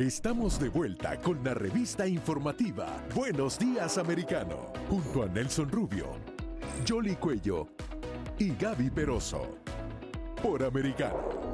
Estamos de vuelta con la revista informativa Buenos Días Americano, junto a Nelson Rubio, Jolly Cuello y Gaby Peroso, por Americano.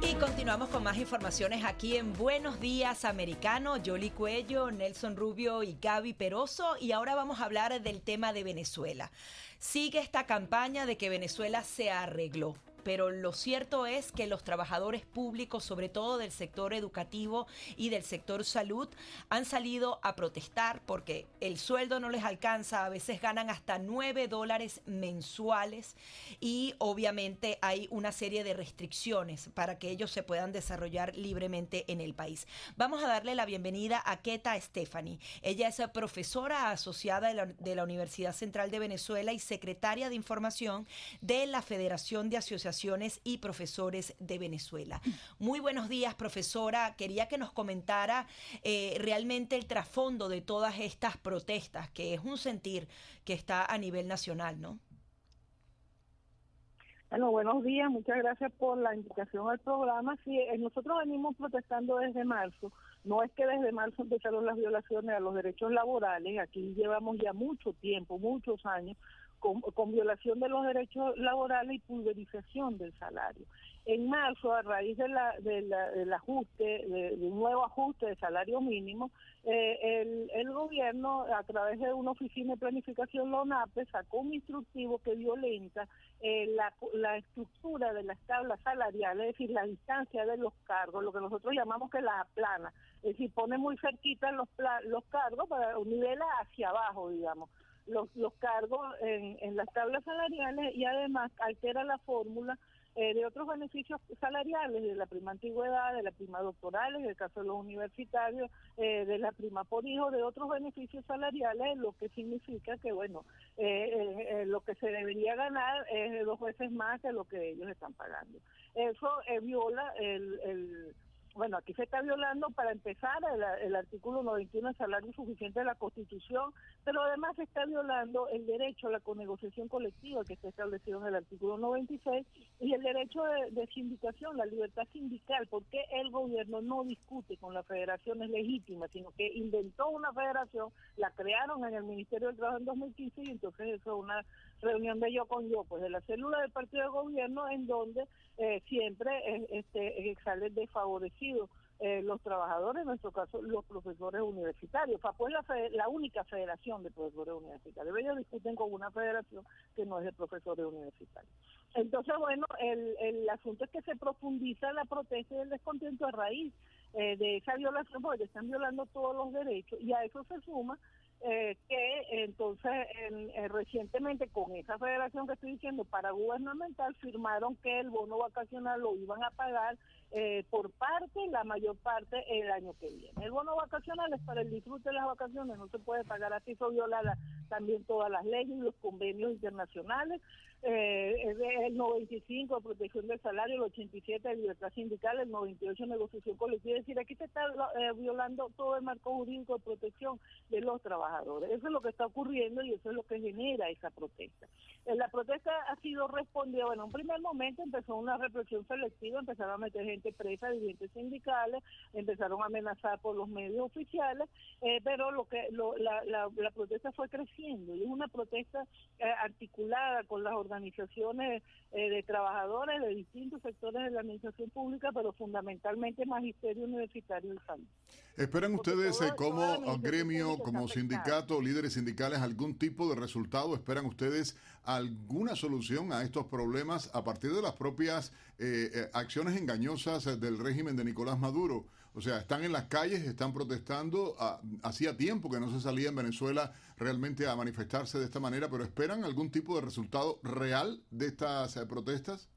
Y continuamos con más informaciones aquí en Buenos Días Americano. Jolly Cuello, Nelson Rubio y Gaby Peroso. Y ahora vamos a hablar del tema de Venezuela. Sigue esta campaña de que Venezuela se arregló pero lo cierto es que los trabajadores públicos, sobre todo del sector educativo y del sector salud, han salido a protestar porque el sueldo no les alcanza, a veces ganan hasta 9 dólares mensuales y obviamente hay una serie de restricciones para que ellos se puedan desarrollar libremente en el país. Vamos a darle la bienvenida a Keta Stephanie. Ella es profesora asociada de la, de la Universidad Central de Venezuela y secretaria de información de la Federación de Asociaciones y profesores de Venezuela. Muy buenos días, profesora. Quería que nos comentara eh, realmente el trasfondo de todas estas protestas, que es un sentir que está a nivel nacional, ¿no? Bueno, buenos días, muchas gracias por la invitación al programa. Sí, eh, nosotros venimos protestando desde marzo. No es que desde marzo empezaron las violaciones a los derechos laborales, aquí llevamos ya mucho tiempo, muchos años, con, violación de los derechos laborales y pulverización del salario. En marzo, a raíz de la, del ajuste, de, un nuevo ajuste de salario mínimo, eh, el, gobierno, a través de una oficina de planificación, LONAPE, sacó un instructivo que violenta eh, la, la estructura de las tablas salariales, es decir, la distancia de los cargos, lo que nosotros llamamos que la plana, es decir, pone muy cerquita los, cargos para un nivel hacia abajo, digamos los, los cargos en, en las tablas salariales y además altera la fórmula eh, de otros beneficios salariales, de la prima antigüedad, de la prima doctoral, en el caso de los universitarios, eh, de la prima por hijo, de otros beneficios salariales, lo que significa que, bueno, eh, lo que se debería ganar es dos veces más que lo que ellos están pagando. Eso viola el, el bueno, aquí se está violando para empezar el, artículo 91 del salario suficiente de la Constitución, pero además se está violando el derecho a la conegociación colectiva que está establecido en el artículo 96 y el derecho de, sindicación, la libertad sindical, porque el gobierno no discute con las federaciones legítimas, sino que inventó una federación, la crearon en el Ministerio del Trabajo en 2015 y entonces eso es una reunión de yo con yo, pues de la célula del partido de gobierno en donde eh, siempre eh, este, salen desfavorecidos eh, los trabajadores, en nuestro caso los profesores universitarios. FAPO es la, la única federación de profesores universitarios. Ellos discuten con una federación que no es de profesores universitarios. Entonces, bueno, el, el asunto es que se profundiza la protesta y el descontento a raíz de esa violación, porque están violando todos los derechos, y a eso se suma eh, que entonces eh, recientemente con esa federación que estoy diciendo para gubernamental firmaron que el bono vacacional lo iban a pagar eh, por parte, la mayor parte el año que viene. El bono vacacional es para el disfrute de las vacaciones, no se puede pagar así, eso viola también todas las leyes y los convenios internacionales eh, el 95 de protección del salario, el 87 de libertad sindical, el 98 de negociación colectiva. Es decir, aquí se está eh, violando todo el marco jurídico de protección de los trabajadores. Eso es lo que está ocurriendo y eso es lo que genera esa protesta. Eh, la protesta ha sido respondida, bueno, en un primer momento empezó una represión selectiva, empezaron a meter gente presa, dirigentes sindicales, empezaron a amenazar por los medios oficiales, eh, pero lo que la, la, la, protesta fue creciendo y es una protesta articulada con las organizaciones eh, de trabajadores de distintos sectores de la administración pública, pero fundamentalmente magisterio universitario y salud. ¿Esperan ustedes eh, como gremio, como sindicato? Sindicato, líderes sindicales, algún tipo de resultado? ¿Esperan ustedes alguna solución a estos problemas a partir de las propias eh, eh, acciones engañosas del régimen de Nicolás Maduro? O sea, están en las calles, están protestando. Ah, hacía tiempo que no se salía en Venezuela realmente a manifestarse de esta manera, pero ¿esperan algún tipo de resultado real de estas eh, protestas?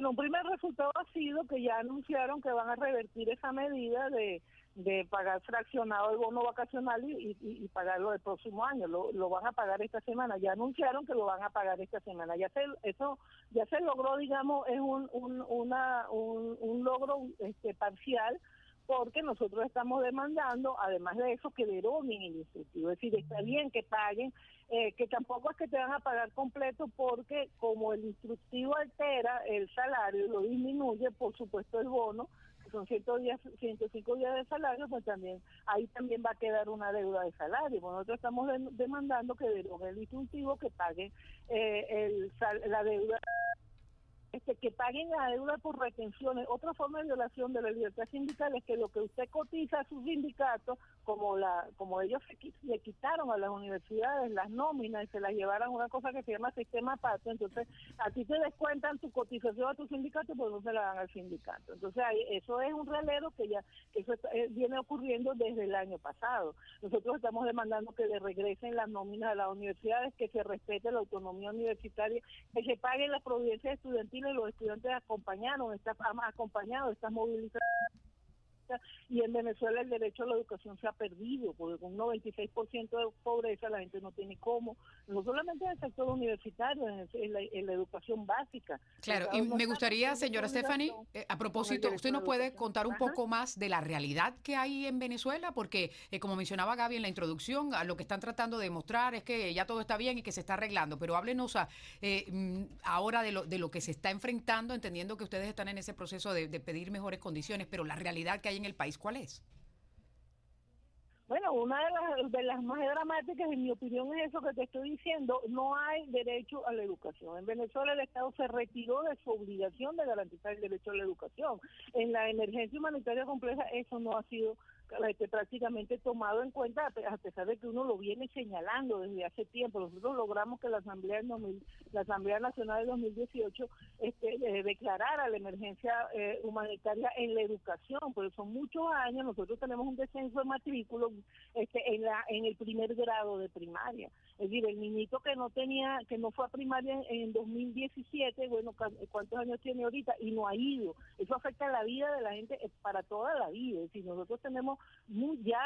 Bueno, un primer resultado ha sido que ya anunciaron que van a revertir esa medida de, de pagar fraccionado el bono vacacional y, y, pagarlo el próximo año. Lo, lo, van a pagar esta semana. Ya anunciaron que lo van a pagar esta semana. Ya se, eso ya se logró, digamos, es un, un, una, un, un logro este, parcial porque nosotros estamos demandando, además de eso, que deroguen el incentivo. Es decir, está bien que paguen, eh, que tampoco es que te van a pagar completo porque como el instructivo altera el salario, lo disminuye, por supuesto el bono, que son 105 días de salario, pues también ahí también va a quedar una deuda de salario. Nosotros estamos demandando que deroguen el instructivo, que pague eh, el, la deuda este, que paguen la deuda por retenciones. Otra forma de violación de la libertad sindical es que lo que usted cotiza a sus sindicatos, como la como ellos le quitaron a las universidades las nóminas y se las llevaron a una cosa que se llama sistema pato, entonces a ti te descuentan tu cotización a tu sindicato, pues no se la dan al sindicato. Entonces eso es un relero que ya que eso eh, viene ocurriendo desde el año pasado. Nosotros estamos demandando que le regresen las nóminas a las universidades, que se respete la autonomía universitaria, que se paguen las providencias estudiantiles los estudiantes acompañaron, está acompañado estas movilizaciones y en Venezuela el derecho a la educación se ha perdido, porque con un 96% de pobreza la gente no tiene cómo, no solamente en el sector universitario, en, la, educación básica. Claro, y me gustaría, señora Stephanie, eh, a propósito, ¿usted nos puede contar un poco más de la realidad que hay en Venezuela? Porque, eh, como mencionaba Gaby en la introducción, a lo que están tratando de demostrar es que ya todo está bien y que se está arreglando, pero háblenos a, eh, mm, ahora de lo, de lo que se está enfrentando, entendiendo que ustedes están en ese proceso de, de pedir mejores condiciones, pero la realidad que hay en el país, ¿cuál es? Bueno, una de las, de las más dramáticas, en mi opinión, es eso que te estoy diciendo. No hay derecho a la educación. En Venezuela el Estado se retiró de su obligación de garantizar el derecho a la educación. En la emergencia humanitaria compleja eso no ha sido este, prácticamente tomado en cuenta, a pesar de que uno lo viene señalando desde hace tiempo. Nosotros logramos que la Asamblea, la Asamblea Nacional de 2018 este, eh, declarara la emergencia eh, humanitaria en la educación, porque son muchos años, nosotros tenemos un descenso de matrículos este, en, la, en el primer grado de primaria. Es decir, el niñito que no tenía, que no fue a primaria en, 2017, bueno, ¿cuántos años tiene ahorita? Y no ha ido. Eso afecta la vida de la gente para toda la vida. Es decir, nosotros tenemos muy, ya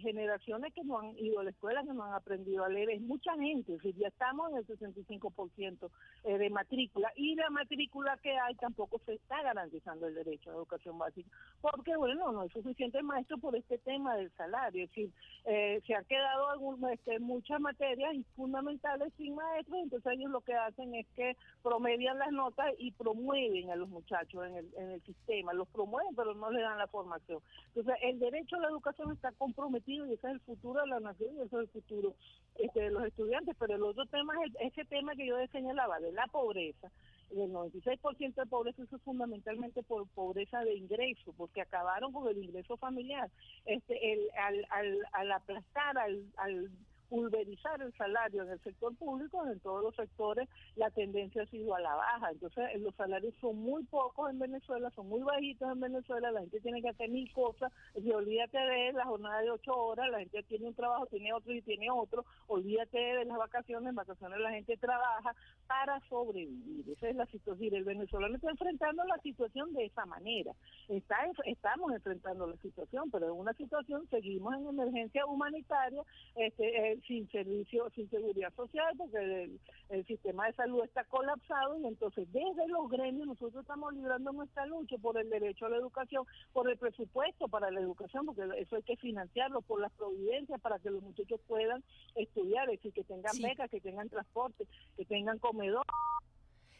generaciones que no han ido a la escuela, que no han aprendido a leer. Es mucha gente, es decir, ya estamos en el 65% eh, de matrícula. Y la matrícula que hay tampoco se está garantizando el derecho a educación básica. Porque, bueno, no hay suficiente maestro por este tema del salario. Es decir, eh, se ha quedado algún, este, muchas materias fundamentales sin maestros, entonces ellos lo que hacen es que promedian las notas y promueven a los muchachos en el, en el sistema, los promueven pero no le dan la formación. Entonces el derecho a la educación está comprometido y ese es el futuro de la nación y ese es el futuro este, de los estudiantes, pero el otro tema es ese tema que yo señalaba de la pobreza, el 96% de pobreza eso es fundamentalmente por pobreza de ingreso, porque acabaron con el ingreso familiar. Este, el, al, al, al aplastar al, al pulverizar el salario en el sector público, en todos los sectores la tendencia ha sido a la baja. Entonces eh, los salarios son muy pocos en Venezuela, son muy bajitos en Venezuela, la gente tiene que hacer mil cosas, olvídate de la jornada de ocho horas, la gente tiene un trabajo, tiene otro y tiene otro, olvídate de las vacaciones, en vacaciones la gente trabaja para sobrevivir. Esa es la situación. El venezolano está enfrentando la situación de esa manera. Está, estamos enfrentando la situación, pero en una situación seguimos en emergencia humanitaria, este, eh, sin servicio, sin seguridad social, porque el, sistema de salud está colapsado y entonces desde los gremios nosotros estamos librando nuestra lucha por el derecho a la educación, por el presupuesto para la educación, porque eso hay que financiarlo, por las providencias para que los muchachos puedan estudiar, es decir, que tengan becas, que tengan transporte, que tengan comedor.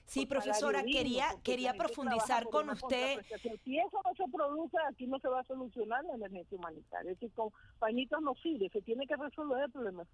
Sí, profesora, quería, quería profundizar con usted. Si eso no se produce, aquí no se va a solucionar la emergencia humanitaria. Es decir, con pañitos no sirve, se tiene que resolver el problema.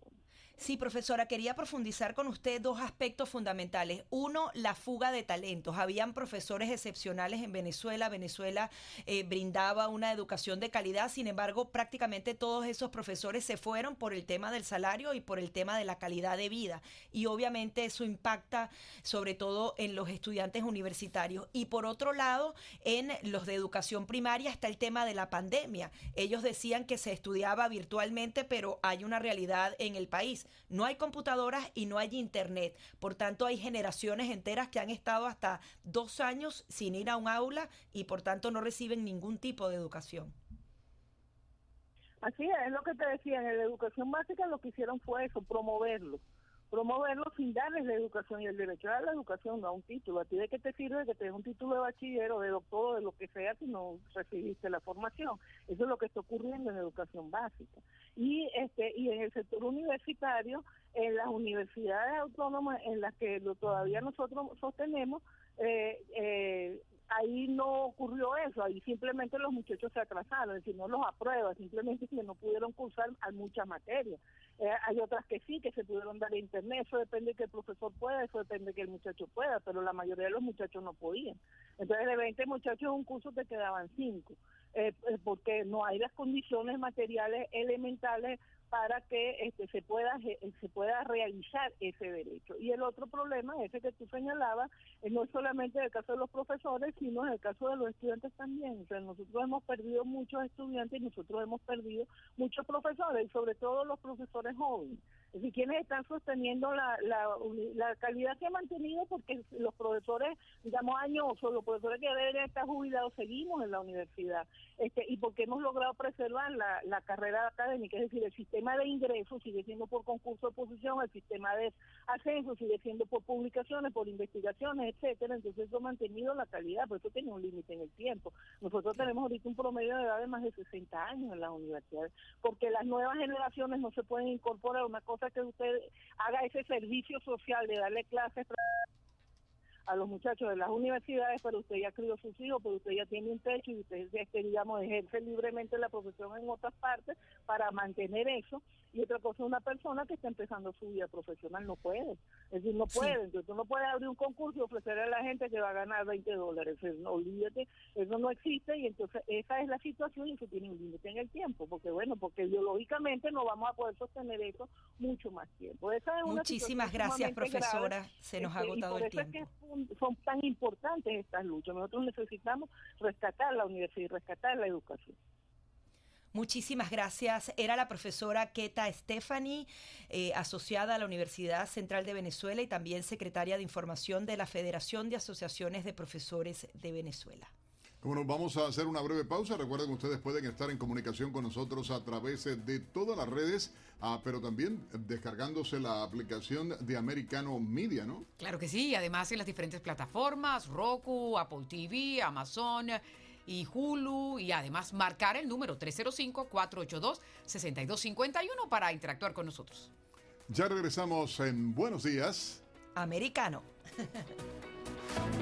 Sí, profesora, quería profundizar con usted dos aspectos fundamentales. Uno, la fuga de talentos. Habían profesores excepcionales en Venezuela. Venezuela eh, brindaba una educación de calidad, sin embargo, prácticamente todos esos profesores se fueron por el tema del salario y por el tema de la calidad de vida. Y obviamente eso impacta sobre todo en los estudiantes universitarios. Y por otro lado, en los de educación primaria está el tema de la pandemia. Ellos decían que se estudiaba virtualmente, pero hay una realidad en el país. No hay computadoras y no hay internet. Por tanto, hay generaciones enteras que han estado hasta dos años sin ir a un aula y por tanto no reciben ningún tipo de educación. Así es, es lo que te decía, en la educación básica lo que hicieron fue eso, promoverlo promoverlo sin darles la educación y el derecho a la educación, a un título. ¿A ti de qué te sirve que te des un título de bachiller o de doctor o de lo que sea si no recibiste la formación? Eso es lo que está ocurriendo en educación básica. Y este y en el sector universitario, en las universidades autónomas en las que todavía nosotros sostenemos, eh, eh, ahí no ocurrió eso, ahí simplemente los muchachos se atrasaron, es decir, no los aprueba, simplemente que no pudieron cursar muchas materias. Eh, hay otras que sí, que se pudieron dar a internet, eso depende de que el profesor pueda, eso depende de que el muchacho pueda, pero la mayoría de los muchachos no podían. Entonces de 20 muchachos un curso te quedaban 5, eh, eh, porque no hay las condiciones materiales elementales para que este, se pueda se pueda realizar ese derecho. Y el otro problema, ese que tú señalabas, no es solamente el caso de los profesores, sino en el caso de los estudiantes también. O sea, nosotros hemos perdido muchos estudiantes y nosotros hemos perdido muchos profesores, y sobre todo los profesores jóvenes. Es quienes están sosteniendo la, la, calidad que ha mantenido, porque los profesores, digamos, años, o los profesores que deben estar jubilados, seguimos en la universidad, este, y porque hemos logrado preservar la, la carrera académica, es decir, el sistema de ingresos sigue siendo por concurso de posición, el sistema de ascenso sigue siendo por publicaciones, por investigaciones, etcétera, entonces eso ha mantenido la calidad, pero eso tiene un límite en el tiempo. Nosotros tenemos ahorita un promedio de edad de más de 60 años en las universidades, porque las nuevas generaciones no se pueden incorporar a una cosa que usted haga ese servicio social de darle clases a los muchachos de las universidades, pero usted ya crió sus hijos, pero usted ya tiene un techo y usted, este, digamos, ejerce libremente la profesión en otras partes para mantener eso. Y otra cosa, una persona que está empezando su vida profesional no puede. Es decir, no puede. Entonces, tú no puedes abrir un concurso y ofrecerle a la gente que va a ganar 20 dólares. no, olvídate, eso no existe y entonces esa es la situación y eso tiene un límite en el tiempo. Porque, bueno, porque biológicamente no vamos a poder sostener eso mucho más tiempo. Muchísimas gracias, profesora. Se nos ha este, agotado el tiempo son tan importantes estas luchas. Nosotros necesitamos rescatar la universidad y rescatar la educación. Muchísimas gracias. Era la profesora Keta Stephanie, eh, asociada a la Universidad Central de Venezuela y también secretaria de Información de la Federación de Asociaciones de Profesores de Venezuela. Bueno, vamos a hacer una breve pausa. Recuerden que ustedes pueden estar en comunicación con nosotros a través de todas las redes, ah, pero también descargándose la aplicación de Americano Media, ¿no? Claro que sí, además en las diferentes plataformas, Roku, Apple TV, Amazon y Hulu, y además marcar el número 305-482-6251 para interactuar con nosotros. Ya regresamos en Buenos Días. Americano.